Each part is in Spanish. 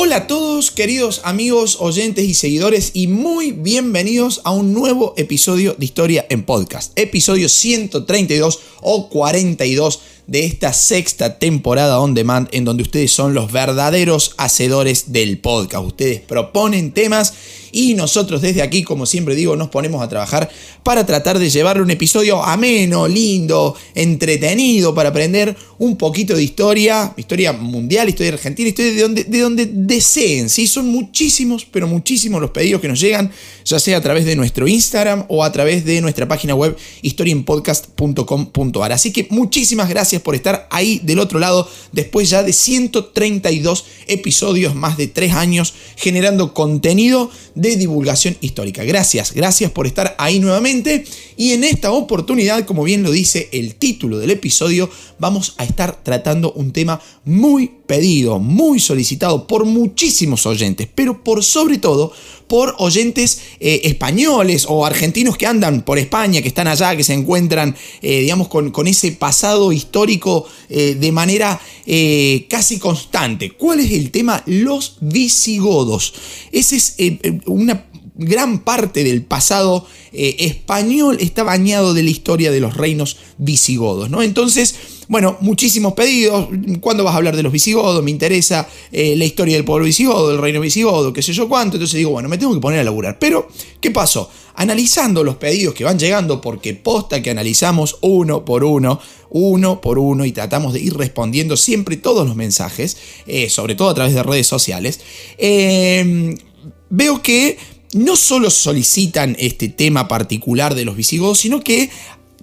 Hola a todos, queridos amigos, oyentes y seguidores, y muy bienvenidos a un nuevo episodio de Historia en Podcast. Episodio 132 o 42 de esta sexta temporada on demand, en donde ustedes son los verdaderos hacedores del podcast. Ustedes proponen temas y nosotros desde aquí, como siempre digo, nos ponemos a trabajar para tratar de llevarle un episodio ameno, lindo, entretenido, para aprender un poquito de historia, historia mundial, historia argentina, historia de donde, de donde deseen. ¿sí? Son muchísimos, pero muchísimos los pedidos que nos llegan, ya sea a través de nuestro Instagram o a través de nuestra página web historienpodcast.com.ar. Así que muchísimas gracias por estar ahí del otro lado, después ya de 132 episodios, más de 3 años, generando contenido de divulgación histórica. Gracias, gracias por estar ahí nuevamente. Y en esta oportunidad, como bien lo dice el título del episodio, vamos a estar tratando un tema muy pedido, muy solicitado por muchísimos oyentes, pero por sobre todo por oyentes eh, españoles o argentinos que andan por España, que están allá, que se encuentran, eh, digamos, con, ese pasado histórico eh, de manera casi constante. ¿Cuál es el tema? Los visigodos. Ese es una gran parte del pasado español está bañado de la historia de los reinos visigodos, ¿no? Entonces, bueno, muchísimos pedidos. ¿Cuándo vas a hablar de los visigodos? Me interesa eh, la historia del pueblo visigodo, del reino visigodo, qué sé yo cuánto. Entonces digo, bueno, me tengo que poner a laburar. Pero, ¿qué pasó? Analizando los pedidos que van llegando, porque posta que analizamos uno por uno, uno por uno, y tratamos de ir respondiendo siempre todos los mensajes, eh, sobre todo a través de redes sociales, eh, veo que no solo solicitan este tema particular de los visigodos, sino que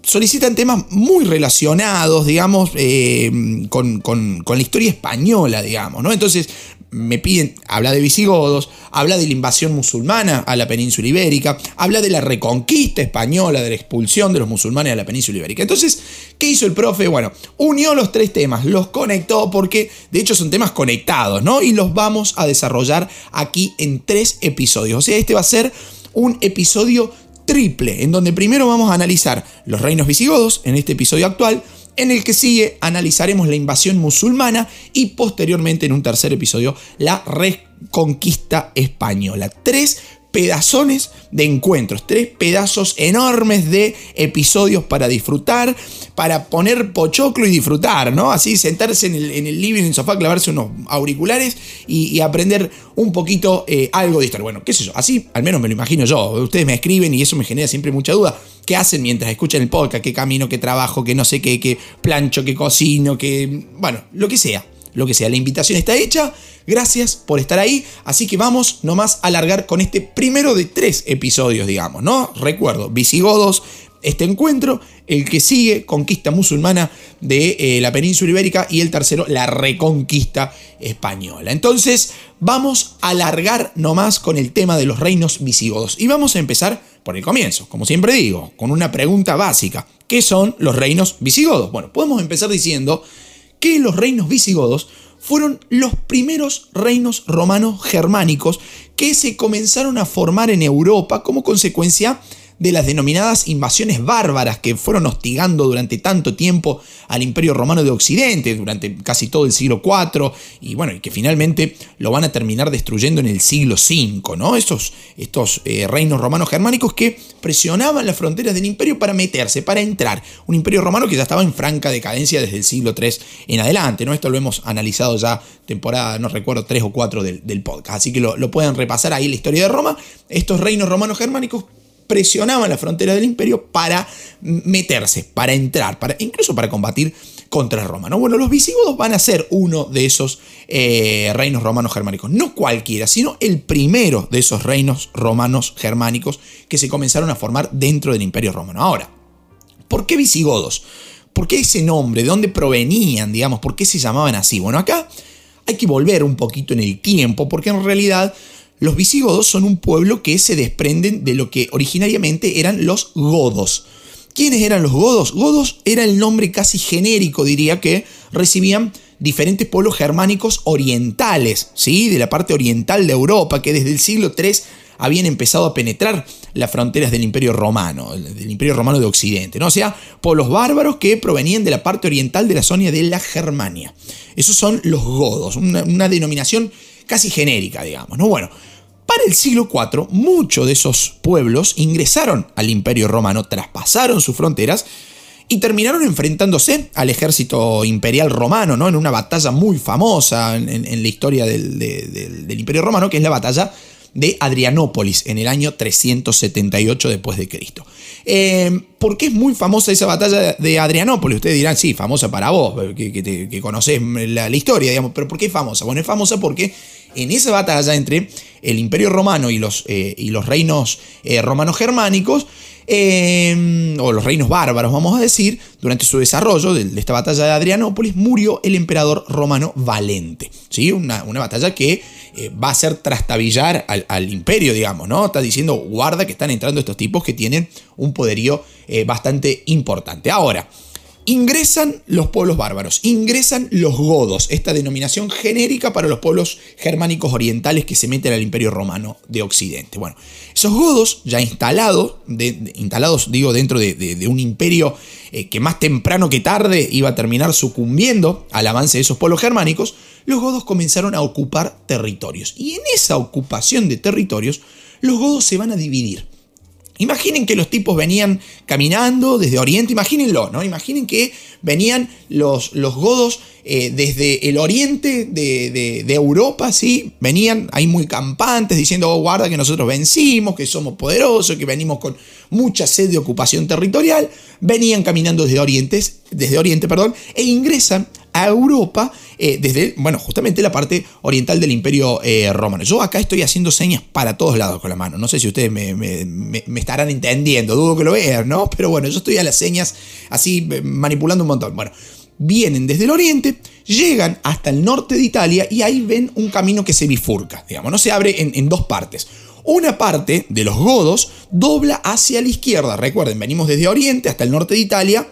solicitan temas muy relacionados, digamos, eh, con, la historia española, digamos, ¿no? Entonces me piden, habla de visigodos, habla de la invasión musulmana a la península ibérica, habla de la reconquista española, de la expulsión de los musulmanes a la península ibérica. Entonces, ¿qué hizo el profe? Bueno, unió los tres temas, los conectó porque de hecho son temas conectados, ¿no? Y los vamos a desarrollar aquí en tres episodios. O sea, este va a ser un episodio triple, en donde primero vamos a analizar los reinos visigodos en este episodio actual, en el que sigue analizaremos la invasión musulmana y posteriormente en un tercer episodio la reconquista española. Tres pedazones de encuentros, tres pedazos enormes de episodios para disfrutar, para poner pochoclo y disfrutar, ¿no? Así sentarse en el, living, en el sofá, clavarse unos auriculares y, aprender un poquito eh, algo de historia. Bueno, qué sé yo, así al menos me lo imagino yo. Ustedes me escriben y eso me genera siempre mucha duda. ¿Qué hacen mientras escuchan el podcast? ¿Qué camino, qué trabajo, qué no sé qué, qué plancho, qué cocino, qué... Bueno, lo que sea lo que sea. La invitación está hecha. Gracias por estar ahí. Así que vamos nomás a alargar con este primero de tres episodios, digamos, ¿no? Recuerdo, visigodos, este encuentro, el que sigue, conquista musulmana de eh, la península ibérica y el tercero, la reconquista española. Entonces, vamos a alargar nomás con el tema de los reinos visigodos y vamos a empezar por el comienzo, como siempre digo, con una pregunta básica. ¿Qué son los reinos visigodos? Bueno, podemos empezar diciendo que los reinos visigodos fueron los primeros reinos romanos germánicos que se comenzaron a formar en Europa como consecuencia las denominadas invasiones bárbaras que fueron hostigando durante tanto tiempo al Imperio Romano de Occidente, durante casi todo el siglo IV, y bueno, y que finalmente lo van a terminar destruyendo en el siglo V, ¿no? Estos, eh, reinos romanos germánicos que presionaban las fronteras del imperio para meterse, para entrar. Un imperio romano que ya estaba en franca decadencia desde el siglo III en adelante, ¿no? Esto lo hemos analizado ya temporada, no recuerdo, 3 o 4 del, podcast, así que lo, lo pueden repasar ahí la historia de Roma. Estos reinos romanos germánicos presionaban la frontera del imperio para meterse, para entrar, para, incluso para combatir contra Roma. ¿no? Bueno, los visigodos van a ser uno de esos eh, reinos romanos germánicos. No cualquiera, sino el primero de esos reinos romanos germánicos que se comenzaron a formar dentro del imperio romano. Ahora, ¿por qué visigodos? ¿Por qué ese nombre? ¿De dónde provenían, digamos? ¿Por qué se llamaban así? Bueno, acá hay que volver un poquito en el tiempo, porque en realidad los visigodos son un pueblo que se desprenden de lo que originariamente eran los godos. ¿Quiénes eran los godos? Godos era el nombre casi genérico, diría, que recibían diferentes pueblos germánicos orientales, ¿sí? de la parte oriental de Europa, que desde el siglo III habían empezado a penetrar las fronteras del Imperio Romano, del Imperio Romano de Occidente, ¿no? O sea, pueblos bárbaros que provenían de la parte oriental de la zona de la Germania. Esos son los godos, una, una denominación casi genérica, digamos, ¿no? Bueno, para el siglo IV, muchos de esos pueblos ingresaron al Imperio Romano, traspasaron sus fronteras y terminaron enfrentándose al ejército imperial romano, ¿no? En una batalla muy famosa en, la historia del, Imperio Romano, que es la batalla de Adrianópolis en el año 378 después de Cristo. Eh, ¿Por qué es muy famosa esa batalla de Adrianópolis? Ustedes dirán, sí, famosa para vos, que, que, conocés la, historia, digamos, pero ¿por qué es famosa? Bueno, es famosa porque en esa batalla entre el Imperio Romano y los, eh, y los reinos eh, romanos germánicos, Em, o los reinos bárbaros, vamos a decir, durante su desarrollo de, esta batalla de Adrianópolis, murió el emperador romano Valente. ¿sí? Una, batalla que eh, va a hacer trastabillar al, imperio, digamos, ¿no? Está diciendo, guarda que están entrando estos tipos que tienen un poderío eh, bastante importante. Ahora, ingresan los pueblos bárbaros, ingresan los godos, esta denominación genérica para los pueblos germánicos orientales que se meten al imperio romano de Occidente. Bueno, esos godos ya instalados, instalados digo dentro de, un imperio eh, que más temprano que tarde iba a terminar sucumbiendo al avance de esos pueblos germánicos, los godos comenzaron a ocupar territorios. Y en esa ocupación de territorios, los godos se van a dividir. Imaginen que los tipos venían caminando desde Oriente, imagínenlo, ¿no? Imaginen que venían los, los godos eh, desde el oriente de, Europa, ¿sí? Venían ahí muy campantes diciendo, oh, guarda que nosotros vencimos, que somos poderosos, que venimos con mucha sed de ocupación territorial. Venían caminando desde Oriente, desde Oriente perdón, e ingresan a Europa eh, desde, bueno, justamente la parte oriental del Imperio eh, Romano. Yo acá estoy haciendo señas para todos lados con la mano. No sé si ustedes me, estarán entendiendo, dudo que lo vean, ¿no? Pero bueno, yo estoy a las señas así eh, manipulando un montón. Bueno, vienen desde el oriente, llegan hasta el norte de Italia y ahí ven un camino que se bifurca, digamos, no se abre en, en dos partes. Una parte de los godos dobla hacia la izquierda. Recuerden, venimos desde Oriente hasta el norte de Italia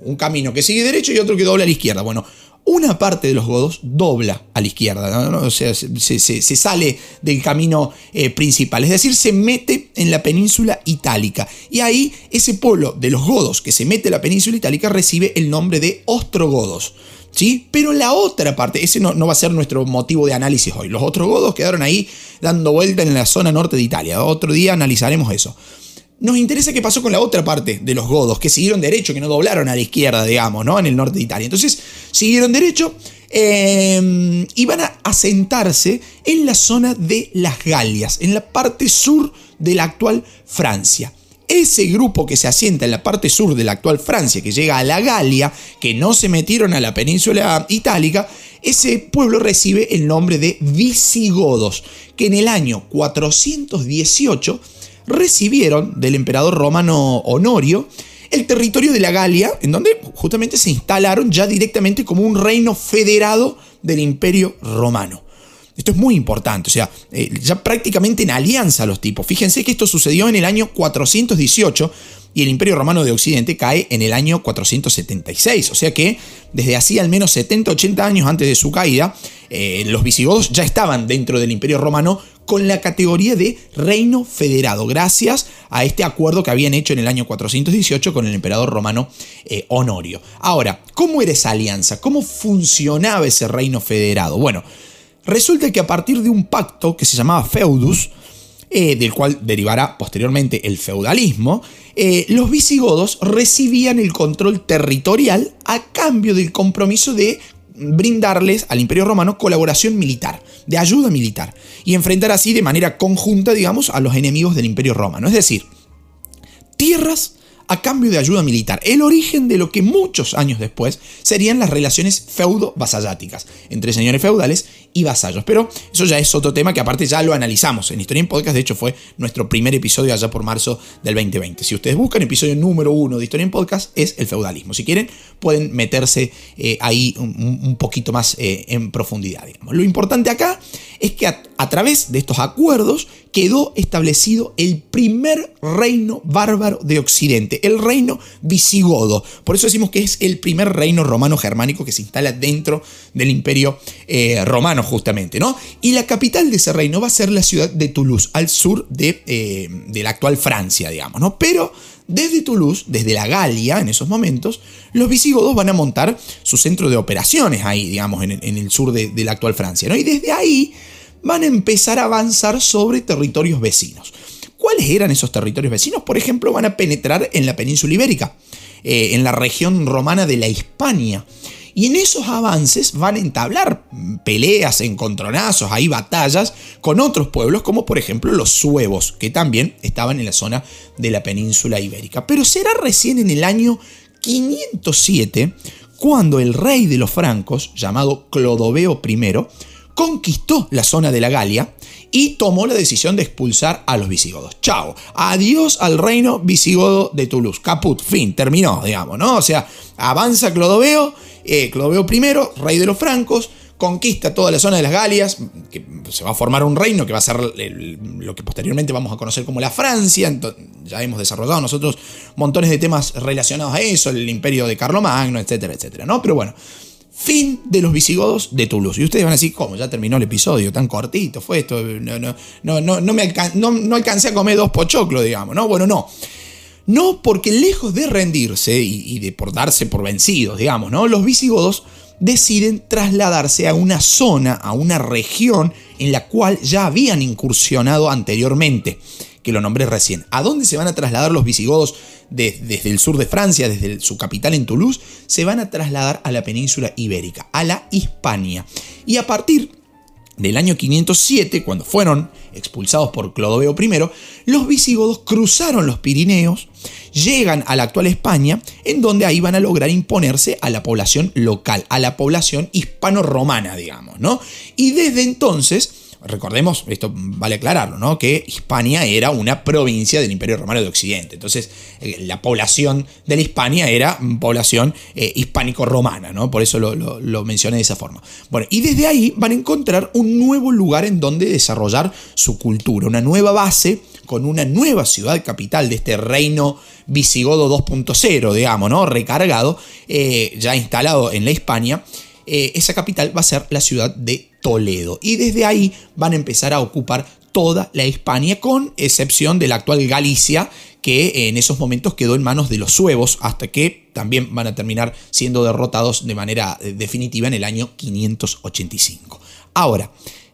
un camino que sigue derecho y otro que dobla a la izquierda. Bueno, una parte de los godos dobla a la izquierda, o sea, se, sale del camino eh, principal, es decir, se mete en la península itálica. Y ahí ese pueblo de los godos que se mete en la península itálica recibe el nombre de ostrogodos. ¿Sí? Pero la otra parte, ese no, no, va a ser nuestro motivo de análisis hoy. Los ostrogodos quedaron ahí dando vuelta en la zona norte de Italia. Otro día analizaremos eso. Nos interesa qué pasó con la otra parte de los godos, que siguieron derecho, que no doblaron a la izquierda, digamos, ¿no? En el norte de Italia. Entonces, siguieron derecho eh, y van a asentarse en la zona de las Galias, en la parte sur de la actual Francia. Ese grupo que se asienta en la parte sur de la actual Francia, que llega a la Galia, que no se metieron a la península itálica, ese pueblo recibe el nombre de visigodos, que en el año 418 recibieron del emperador romano Honorio el territorio de la Galia, en donde justamente se instalaron ya directamente como un reino federado del imperio romano. Esto es muy importante, o sea, eh, ya prácticamente en alianza los tipos. Fíjense que esto sucedió en el año 418 y el Imperio Romano de Occidente cae en el año 476. O sea que desde así al menos 70-80 años antes de su caída, eh, los visigodos ya estaban dentro del Imperio Romano con la categoría de reino federado, gracias a este acuerdo que habían hecho en el año 418 con el emperador romano eh, Honorio. Ahora, ¿cómo era esa alianza? ¿Cómo funcionaba ese reino federado? Bueno, resulta que a partir de un pacto que se llamaba feudus, eh, del cual derivará posteriormente el feudalismo, eh, los visigodos recibían el control territorial a cambio del compromiso de brindarles al Imperio Romano colaboración militar, de ayuda militar, y enfrentar así de manera conjunta, digamos, a los enemigos del Imperio Romano. Es decir, tierras a cambio de ayuda militar, el origen de lo que muchos años después serían las relaciones feudo-vasalláticas entre señores feudales y vasallos. Pero eso ya es otro tema que aparte ya lo analizamos en Historia en Podcast, de hecho fue nuestro primer episodio allá por marzo del 2020. Si ustedes buscan episodio número uno de Historia en Podcast es el feudalismo. Si quieren pueden meterse eh, ahí un, poquito más eh, en profundidad. Lo importante acá es que a través de estos acuerdos quedó establecido el primer reino bárbaro de Occidente, el reino visigodo. Por eso decimos que es el primer reino romano germánico que se instala dentro del imperio eh, romano justamente, ¿no? Y la capital de ese reino va a ser la ciudad de Toulouse, al sur de, eh, la actual Francia, digamos, ¿no? Pero desde Toulouse, desde la Galia en esos momentos, los visigodos van a montar su centro de operaciones ahí, digamos, en, el sur de, de la actual Francia, ¿no? Y desde ahí van a empezar a avanzar sobre territorios vecinos. ¿Cuáles eran esos territorios vecinos? Por ejemplo, van a penetrar en la península ibérica, eh, en la región romana de la Hispania. Y en esos avances van a entablar peleas, encontronazos, hay batallas con otros pueblos, como por ejemplo los suevos, que también estaban en la zona de la península ibérica. Pero será recién en el año 507 cuando el rey de los francos, llamado Clodoveo I, conquistó la zona de la Galia y tomó la decisión de expulsar a los visigodos. Chao, adiós al reino visigodo de Toulouse. Caput, fin, terminó, digamos, ¿no? O sea, avanza Clodoveo, eh, Clodoveo I, rey de los francos, conquista toda la zona de las Galias, que se va a formar un reino que va a ser lo que posteriormente vamos a conocer como la Francia. ya hemos desarrollado nosotros montones de temas relacionados a eso, el imperio de Carlomagno, etcétera, etcétera, ¿no? Pero bueno, Fin de los visigodos de Toulouse. Y ustedes van a decir, ¿cómo? Ya terminó el episodio, tan cortito fue esto. No, no, no, no, me alcancé a comer dos pochoclos, digamos, ¿no? Bueno, no. No, porque lejos de rendirse y, de por darse por vencidos, digamos, ¿no? Los visigodos deciden trasladarse a una zona, a una región en la cual ya habían incursionado anteriormente que lo nombré recién. ¿A dónde se van a trasladar los visigodos desde el sur de Francia, desde su capital en Toulouse? Se van a trasladar a la península ibérica, a la Hispania. Y a partir del año 507, cuando fueron expulsados por Clodoveo I, los visigodos cruzaron los Pirineos, llegan a la actual España, en donde ahí van a lograr imponerse a la población local, a la población hispano-romana, digamos, ¿no? Y desde entonces recordemos, esto vale aclararlo, ¿no? que Hispania era una provincia del Imperio Romano de Occidente. Entonces, eh, la población de la Hispania era población eh, hispánico-romana, ¿no? Por eso lo, mencioné de esa forma. Bueno, y desde ahí van a encontrar un nuevo lugar en donde desarrollar su cultura, una nueva base con una nueva ciudad capital de este reino visigodo 2.0, digamos, ¿no? Recargado, eh, ya instalado en la Hispania. esa capital va a ser la ciudad de Toledo. Y desde ahí van a empezar a ocupar toda la Hispania, con excepción de la actual Galicia, que en esos momentos quedó en manos de los suevos, hasta que también van a terminar siendo derrotados de manera eh, definitiva en el año 585. Ahora,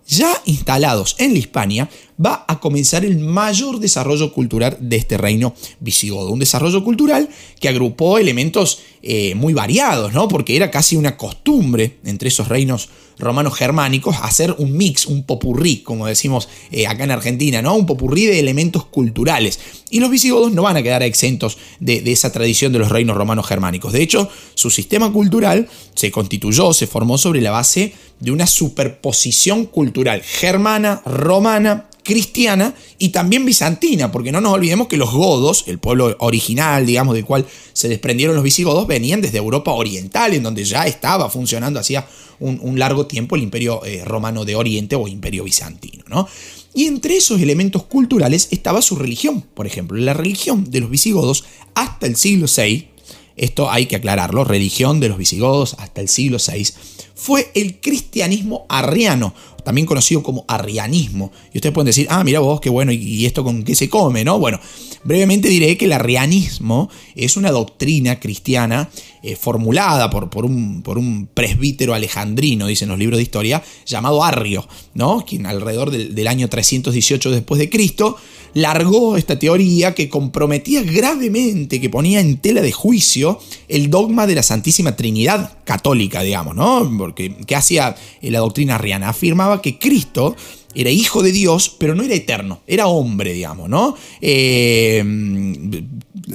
ya instalados en la Hispania, va a comenzar el mayor desarrollo cultural de este reino visigodo. Un desarrollo cultural que agrupó elementos eh, muy variados, ¿no? Porque era casi una costumbre entre esos reinos romanos germánicos hacer un mix, un popurrí, como decimos eh, acá en Argentina, ¿no? Un popurrí de elementos culturales. Y los visigodos no van a quedar exentos de, de esa tradición de los reinos romanos germánicos. De hecho, su sistema cultural se constituyó, se formó sobre la base de una superposición cultural germana, romana, cristiana y también bizantina, porque no nos olvidemos que los godos, el pueblo original, digamos, del cual se desprendieron los visigodos, venían desde Europa Oriental, en donde ya estaba funcionando hacía un, largo tiempo el imperio eh, romano de Oriente o imperio bizantino, ¿no? Y entre esos elementos culturales estaba su religión, por ejemplo, la religión de los visigodos hasta el siglo VI, esto hay que aclararlo, religión de los visigodos hasta el siglo VI, fue el cristianismo arriano, también conocido como arrianismo. Y ustedes pueden decir, ah, mira vos, qué bueno, ¿y esto con qué se come? ¿no? Bueno, brevemente diré que el arrianismo es una doctrina cristiana eh, formulada por, por, un, por, un, presbítero alejandrino, dicen los libros de historia, llamado Arrio, ¿no? quien alrededor del, del año 318 después de Cristo largó esta teoría que comprometía gravemente, que ponía en tela de juicio el dogma de la Santísima Trinidad católica, digamos, ¿no? Porque, ¿qué hacía la doctrina arriana? Afirmaba que Cristo era hijo de Dios, pero no era eterno, era hombre, digamos, ¿no? Eh,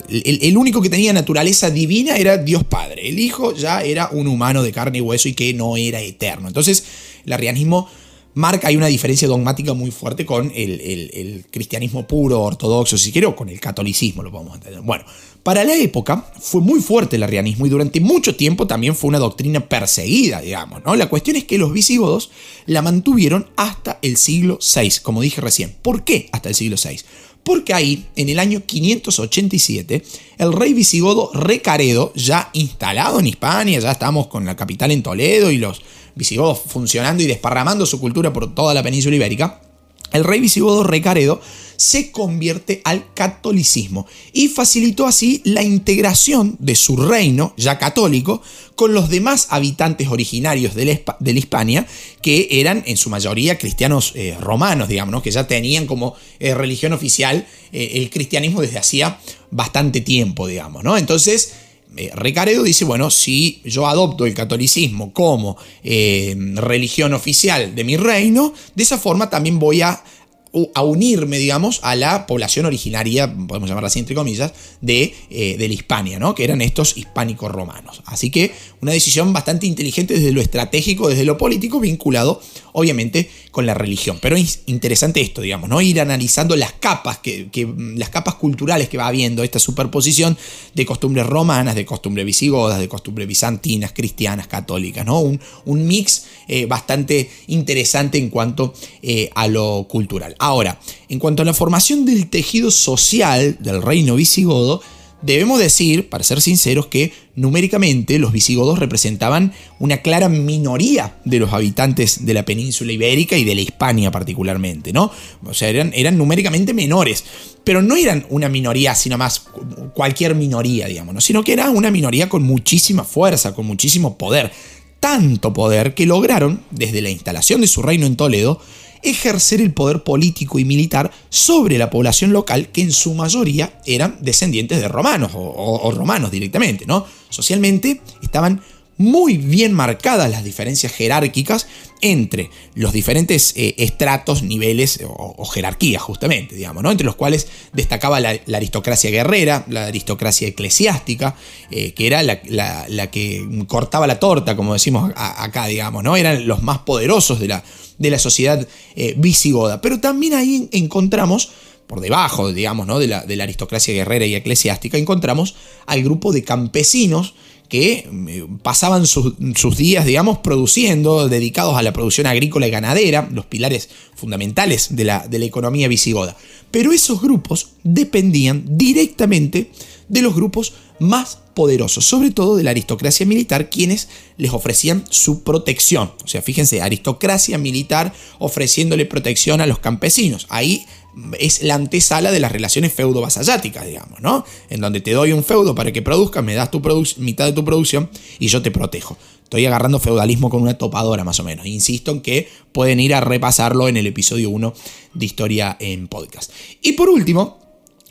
el, único que tenía naturaleza divina era Dios Padre. El Hijo ya era un humano de carne y hueso y que no era eterno. Entonces, el arrianismo marca, hay una diferencia dogmática muy fuerte con el, cristianismo puro, ortodoxo, si quiero, con el catolicismo, lo podemos entender. Bueno, para la época fue muy fuerte el arrianismo y durante mucho tiempo también fue una doctrina perseguida, digamos, ¿no? La cuestión es que los visigodos la mantuvieron hasta el siglo VI, como dije recién. ¿Por qué hasta el siglo VI? Porque ahí, en el año 587, el rey visigodo Recaredo, ya instalado en Hispania, ya estamos con la capital en Toledo y los visigodos funcionando y desparramando su cultura por toda la península ibérica, el rey visigodo Recaredo se convierte al catolicismo y facilitó así la integración de su reino, ya católico, con los demás habitantes originarios de la, Hispania, que eran en su mayoría cristianos eh, romanos, digamos, que ya tenían como eh, religión oficial eh, el cristianismo desde hacía bastante tiempo, digamos, ¿no? Entonces, Recaredo dice, bueno, si yo adopto el catolicismo como religión oficial de mi reino, de esa forma también voy a a unirme, digamos, a la población originaria, podemos llamarla así entre comillas, de, eh, de la Hispania, ¿no? que eran estos hispánicos romanos. Así que una decisión bastante inteligente desde lo estratégico, desde lo político, vinculado obviamente con la religión. Pero es interesante esto, digamos, ¿no? Ir analizando las capas, que, las capas culturales que va habiendo, esta superposición de costumbres romanas, de costumbres visigodas, de costumbres bizantinas, cristianas, católicas, ¿no? Un, un mix eh, bastante interesante en cuanto eh, a lo cultural. Ahora, en cuanto a la formación del tejido social del reino visigodo, Debemos decir, para ser sinceros, que numéricamente los visigodos representaban una clara minoría de los habitantes de la península ibérica y de la Hispania particularmente, ¿no? O sea, eran, eran numéricamente menores, pero no eran una minoría, sino más cualquier minoría, digamos, ¿no? sino que era una minoría con muchísima fuerza, con muchísimo poder. Tanto poder que lograron, desde la instalación de su reino en Toledo, ejercer el poder político y militar sobre la población local que en su mayoría eran descendientes de romanos o, romanos directamente, ¿no? Socialmente estaban muy bien marcadas las diferencias jerárquicas entre los diferentes eh, estratos, niveles o, jerarquías, justamente, digamos, ¿no? Entre los cuales destacaba la, aristocracia guerrera, la aristocracia eclesiástica, eh, que era la, que cortaba la torta, como decimos acá, digamos, ¿no? Eran los más poderosos de la, de sociedad eh, visigoda. Pero también ahí encontramos por debajo, digamos, ¿no? de, la, de la aristocracia guerrera y eclesiástica, encontramos al grupo de campesinos que eh, pasaban sus, días, digamos, produciendo, dedicados a la producción agrícola y ganadera, los pilares fundamentales de la, de la economía visigoda. Pero esos grupos dependían directamente de los grupos más poderosos, sobre todo de la aristocracia militar, quienes les ofrecían su protección. O sea, fíjense, aristocracia militar ofreciéndole protección a los campesinos. Ahí es la antesala de las relaciones feudo-vasalláticas, digamos, ¿no? En donde te doy un feudo para que produzcas, me das tu mitad de tu producción y yo te protejo. Estoy agarrando feudalismo con una topadora más o menos. Insisto en que pueden ir a repasarlo en el episodio 1 de Historia en Podcast. Y por último,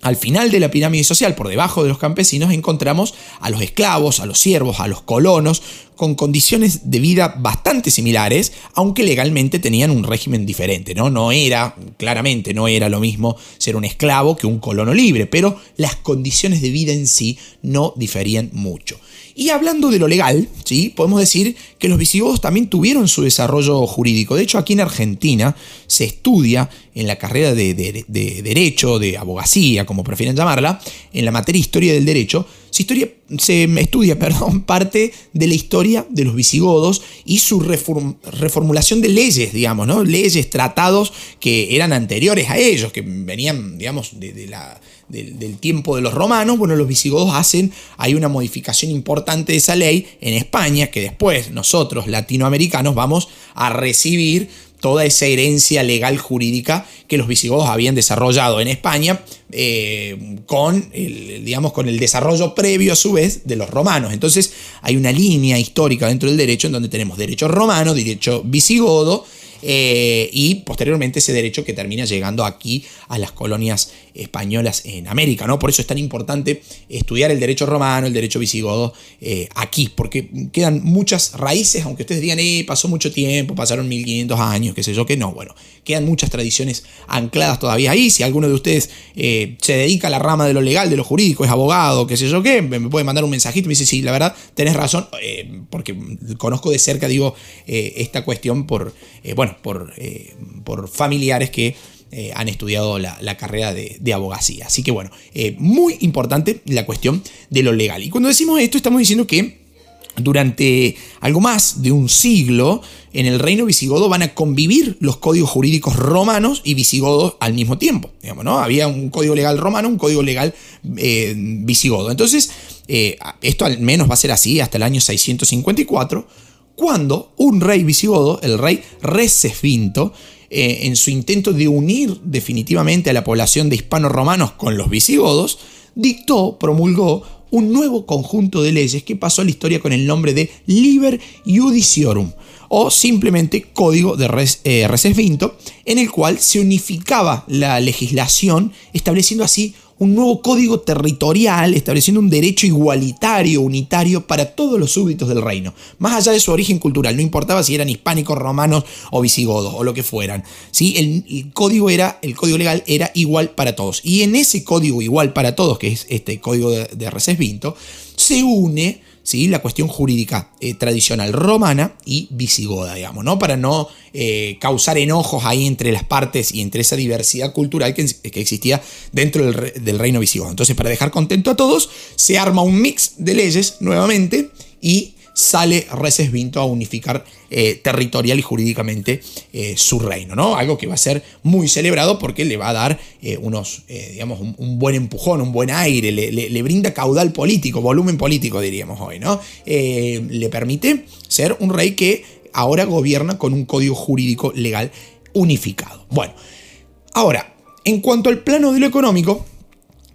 al final de la pirámide social, por debajo de los campesinos, encontramos a los esclavos, a los siervos, a los colonos, con condiciones de vida bastante similares, aunque legalmente tenían un régimen diferente, ¿no? No era, claramente no era lo mismo ser un esclavo que un colono libre, pero las condiciones de vida en sí no diferían mucho. Y hablando de lo legal, ¿sí? podemos decir que los visigodos también tuvieron su desarrollo jurídico. De hecho, aquí en Argentina se estudia en la carrera de, Derecho, de Abogacía, como prefieren llamarla, en la materia Historia del Derecho, se, historia, se estudia perdón, parte de la historia de los visigodos y su reformulación de leyes, digamos, ¿no? leyes, tratados que eran anteriores a ellos, que venían, digamos, de la del, tiempo de los romanos, bueno, los visigodos hacen, hay una modificación importante de esa ley en España, que después nosotros, latinoamericanos, vamos a recibir toda esa herencia legal jurídica que los visigodos habían desarrollado en España eh, con, digamos, con el desarrollo previo a su vez de los romanos. Entonces hay una línea histórica dentro del derecho en donde tenemos derecho romano, derecho visigodo, eh, y posteriormente ese derecho que termina llegando aquí a las colonias españolas en América, ¿no? Por eso es tan importante estudiar el derecho romano, el derecho visigodo eh, aquí, porque quedan muchas raíces, aunque ustedes digan, eh, pasó mucho tiempo, pasaron 1500 años, qué sé yo, que no, bueno, quedan muchas tradiciones ancladas todavía ahí, si alguno de ustedes eh, se dedica a la rama de lo legal, de lo jurídico, es abogado, qué sé yo qué, me puede mandar un mensajito y me dice, sí, la verdad, tenés razón, porque conozco de cerca, digo, esta cuestión por, bueno, por, eh, por familiares que eh, han estudiado la, carrera de, abogacía. Así que bueno, eh, muy importante la cuestión de lo legal. Y cuando decimos esto estamos diciendo que durante algo más de un siglo, en el reino visigodo van a convivir los códigos jurídicos romanos y visigodos al mismo tiempo. Digamos, ¿no? Había un código legal romano, un código legal visigodo. Entonces, esto al menos va a ser así hasta el año 654 cuando un rey visigodo, el rey Recesvinto, eh, en su intento de unir definitivamente a la población de hispano-romanos con los visigodos, dictó, promulgó un nuevo conjunto de leyes que pasó a la historia con el nombre de Liber Judiciorum, o simplemente Código de Res, eh, en el cual se unificaba la legislación, estableciendo así un nuevo código territorial estableciendo un derecho igualitario, unitario para todos los súbditos del reino, más allá de su origen cultural, no importaba si eran hispánicos, romanos o visigodos o lo que fueran. ¿sí? El, código era, el código legal era igual para todos. Y en ese código igual para todos, que es este código de, de Recesvinto, se une la cuestión jurídica eh, tradicional romana y visigoda, digamos, ¿no? Para no eh, causar enojos ahí entre las partes y entre esa diversidad cultural que, existía dentro del, del, reino visigodo. Entonces, para dejar contento a todos, se arma un mix de leyes nuevamente y sale Recesvinto a unificar eh, territorial y jurídicamente eh, su reino, ¿no? Algo que va a ser muy celebrado porque le va a dar eh, unos, digamos, un, buen empujón, un buen aire, le, brinda caudal político, volumen político, diríamos hoy, ¿no? le permite ser un rey que ahora gobierna con un código jurídico legal unificado. Bueno, ahora, en cuanto al plano de lo económico,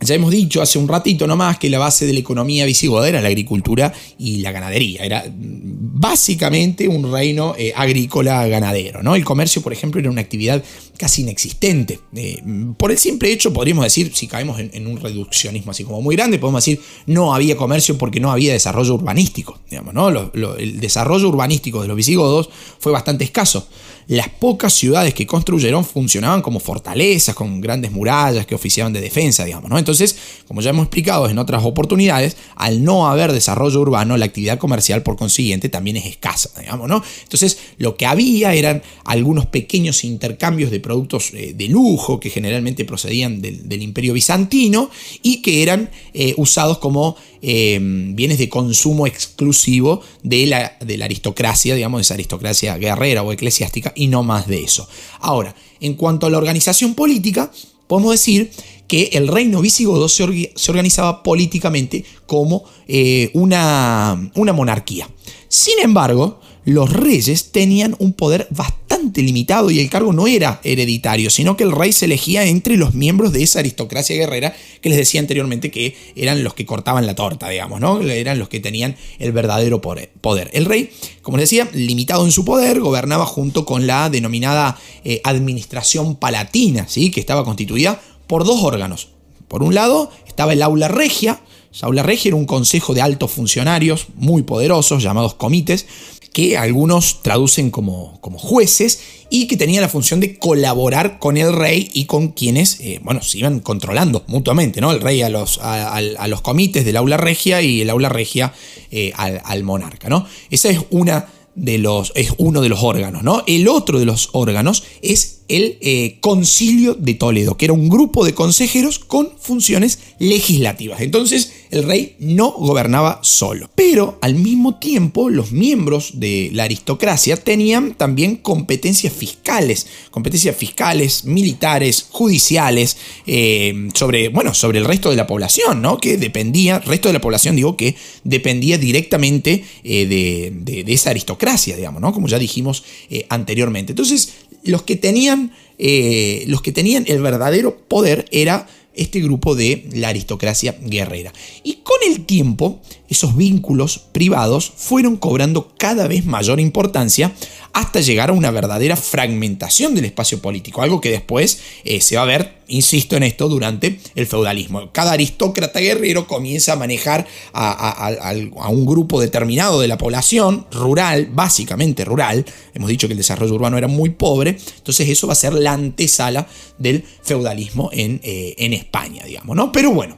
ya hemos dicho hace un ratito nomás que la base de la economía visigoda era la agricultura y la ganadería. Era básicamente un reino eh, agrícola ganadero. ¿no? El comercio, por ejemplo, era una actividad casi inexistente. Eh, por el simple hecho, podríamos decir, si caemos en, un reduccionismo así como muy grande, podemos decir no había comercio porque no había desarrollo urbanístico. Digamos, ¿no? el desarrollo urbanístico de los visigodos fue bastante escaso las pocas ciudades que construyeron funcionaban como fortalezas, con grandes murallas que oficiaban de defensa, digamos, ¿no? Entonces, como ya hemos explicado en otras oportunidades, al no haber desarrollo urbano, la actividad comercial por consiguiente también es escasa, digamos, ¿no? Entonces, lo que había eran algunos pequeños intercambios de productos eh, de lujo que generalmente procedían del, imperio bizantino y que eran eh, usados como Em, bienes de consumo exclusivo de la, de la aristocracia, digamos, de esa aristocracia guerrera o eclesiástica, y no más de eso. Ahora, en cuanto a la organización política, podemos decir que el reino visigodo se, organizaba políticamente como eh, una, una monarquía. Sin embargo, los reyes tenían un poder bastante limitado y el cargo no era hereditario, sino que el rey se elegía entre los miembros de esa aristocracia guerrera que les decía anteriormente que eran los que cortaban la torta, digamos, ¿no? Eran los que tenían el verdadero poder. El rey, como les decía, limitado en su poder, gobernaba junto con la denominada eh, administración palatina, ¿sí? Que estaba constituida por dos órganos. Por un lado estaba el aula regia, Aula Regia era un consejo de altos funcionarios muy poderosos llamados comites, que algunos traducen como, como jueces y que tenían la función de colaborar con el rey y con quienes, eh, bueno, se iban controlando mutuamente, ¿no? El rey a los, a, los comites del aula regia y el aula regia eh, al, al, monarca, ¿no? Esa es una de los, es uno de los órganos, ¿no? El otro de los órganos es el eh, Concilio de Toledo, que era un grupo de consejeros con funciones legislativas. Entonces el rey no gobernaba solo. Pero al mismo tiempo los miembros de la aristocracia tenían también competencias fiscales, competencias fiscales, militares, judiciales, eh, sobre, bueno, sobre el resto de la población, ¿no? Que dependía, resto de la población digo que dependía directamente eh, de, esa aristocracia, digamos, ¿no? Como ya dijimos anteriormente. Entonces los que tenían, eh, los que tenían el verdadero poder era este grupo de la aristocracia guerrera. Y con el tiempo, esos vínculos privados fueron cobrando cada vez mayor importancia hasta llegar a una verdadera fragmentación del espacio político, algo que después eh, se va a ver, insisto en esto, durante el feudalismo. Cada aristócrata guerrero comienza a manejar a, un grupo determinado de la población, rural, básicamente rural, hemos dicho que el desarrollo urbano era muy pobre, entonces eso va a ser la antesala del feudalismo en, eh, en España, digamos, ¿no? Pero bueno,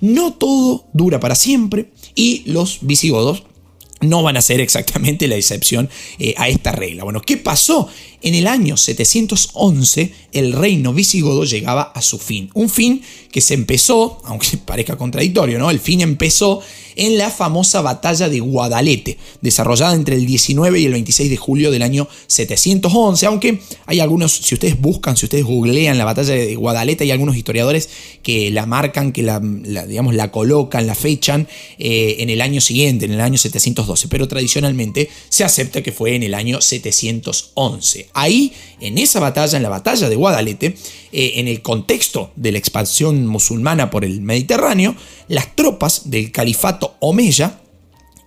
no todo dura para siempre y los visigodos no van a ser exactamente la excepción eh, a esta regla. Bueno, ¿qué pasó En el año 711 el reino visigodo llegaba a su fin. Un fin que se empezó, aunque parezca contradictorio, ¿no? El fin empezó en la famosa batalla de Guadalete, desarrollada entre el 19 y el 26 de julio del año 711, aunque hay algunos, si ustedes buscan, si ustedes googlean la batalla de Guadalete, hay algunos historiadores que la marcan, que la, digamos, la colocan, la fechan eh, en el año siguiente, en el año 712, pero tradicionalmente se acepta que fue en el año 711. Ahí, en esa batalla, en la batalla de Guadalete, eh, en el contexto de la expansión musulmana por el Mediterráneo, las tropas del califato Omeya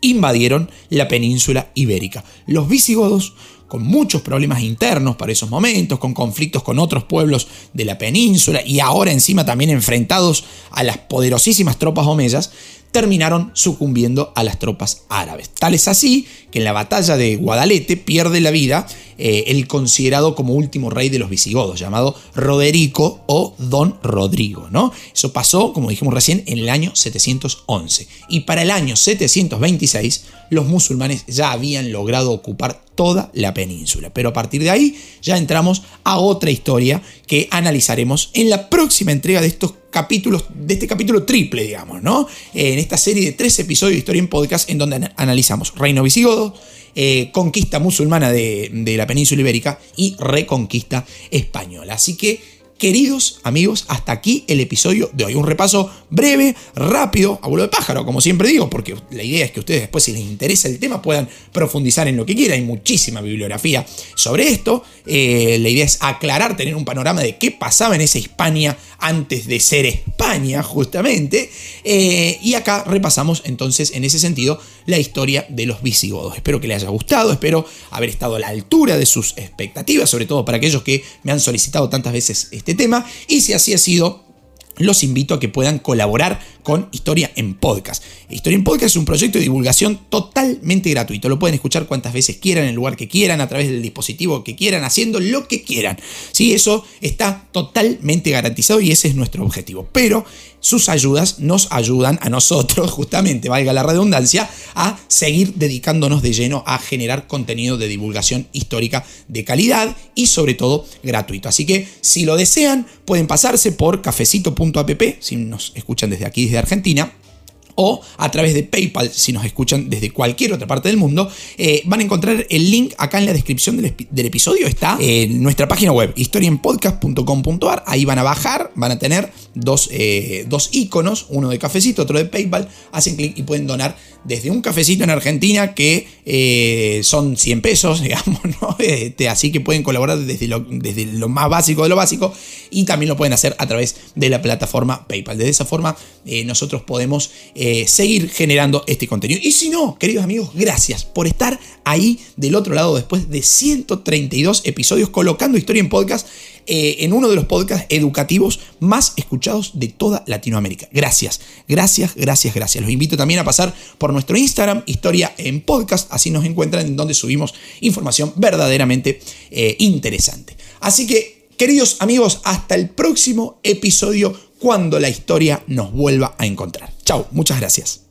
invadieron la península ibérica. Los visigodos, con muchos problemas internos para esos momentos, con conflictos con otros pueblos de la península y ahora encima también enfrentados a las poderosísimas tropas omeyas, terminaron sucumbiendo a las tropas árabes. Tal es así que en la batalla de Guadalete pierde la vida eh, el considerado como último rey de los visigodos, llamado Roderico o Don Rodrigo. ¿no? Eso pasó, como dijimos recién, en el año 711. Y para el año 726 los musulmanes ya habían logrado ocupar toda la península. Pero a partir de ahí ya entramos a otra historia que analizaremos en la próxima entrega de estos capítulos, de este capítulo triple, digamos, ¿no? En esta serie de tres episodios de Historia en Podcast en donde analizamos Reino Visigodo, eh, conquista musulmana de, de la península ibérica y reconquista española. Así que Queridos amigos, hasta aquí el episodio de hoy. Un repaso breve, rápido, a vuelo de pájaro, como siempre digo, porque la idea es que ustedes después, si les interesa el tema, puedan profundizar en lo que quieran. Hay muchísima bibliografía sobre esto. Eh, la idea es aclarar, tener un panorama de qué pasaba en esa Hispania antes de ser España, justamente. Eh, y acá repasamos entonces, en ese sentido, la historia de los visigodos. Espero que les haya gustado, espero haber estado a la altura de sus expectativas, sobre todo para aquellos que me han solicitado tantas veces este tema y si así ha sido, los invito a que puedan colaborar con Historia en Podcast. Historia en Podcast es un proyecto de divulgación totalmente gratuito. Lo pueden escuchar cuantas veces quieran, en el lugar que quieran, a través del dispositivo que quieran, haciendo lo que quieran. Sí, eso está totalmente garantizado y ese es nuestro objetivo. Pero sus ayudas nos ayudan a nosotros, justamente, valga la redundancia, a seguir dedicándonos de lleno a generar contenido de divulgación histórica de calidad y sobre todo gratuito. Así que si lo desean, pueden pasarse por cafecito.app, si nos escuchan desde aquí, desde Argentina o a través de PayPal, si nos escuchan desde cualquier otra parte del mundo, eh, van a encontrar el link acá en la descripción del, episodio. Está en nuestra página web, historienpodcast.com.ar. Ahí van a bajar, van a tener dos, eh, dos iconos, uno de cafecito, otro de PayPal. Hacen clic y pueden donar desde un cafecito en Argentina que eh, son 100 pesos, digamos, ¿no? Este, así que pueden colaborar desde lo, desde lo más básico de lo básico y también lo pueden hacer a través de la plataforma PayPal. De esa forma nosotros podemos eh, seguir generando este contenido. Y si no, queridos amigos, gracias por estar ahí del otro lado después de 132 episodios colocando historia en podcast eh, en uno de los podcasts educativos más escuchados de toda Latinoamérica. Gracias, gracias, gracias, gracias. Los invito también a pasar por nuestro Instagram, Historia en Podcast, así nos encuentran en donde subimos información verdaderamente eh, interesante. Así que, queridos amigos, hasta el próximo episodio cuando la historia nos vuelva a encontrar. Chao, muchas gracias.